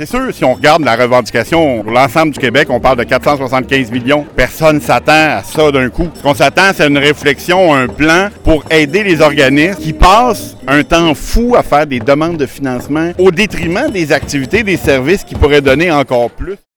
C'est sûr, si on regarde la revendication pour l'ensemble du Québec, on parle de 475 millions. Personne s'attend à ça d'un coup. Ce qu'on s'attend, c'est une réflexion, un plan pour aider les organismes qui passent un temps fou à faire des demandes de financement au détriment des activités, des services qui pourraient donner encore plus.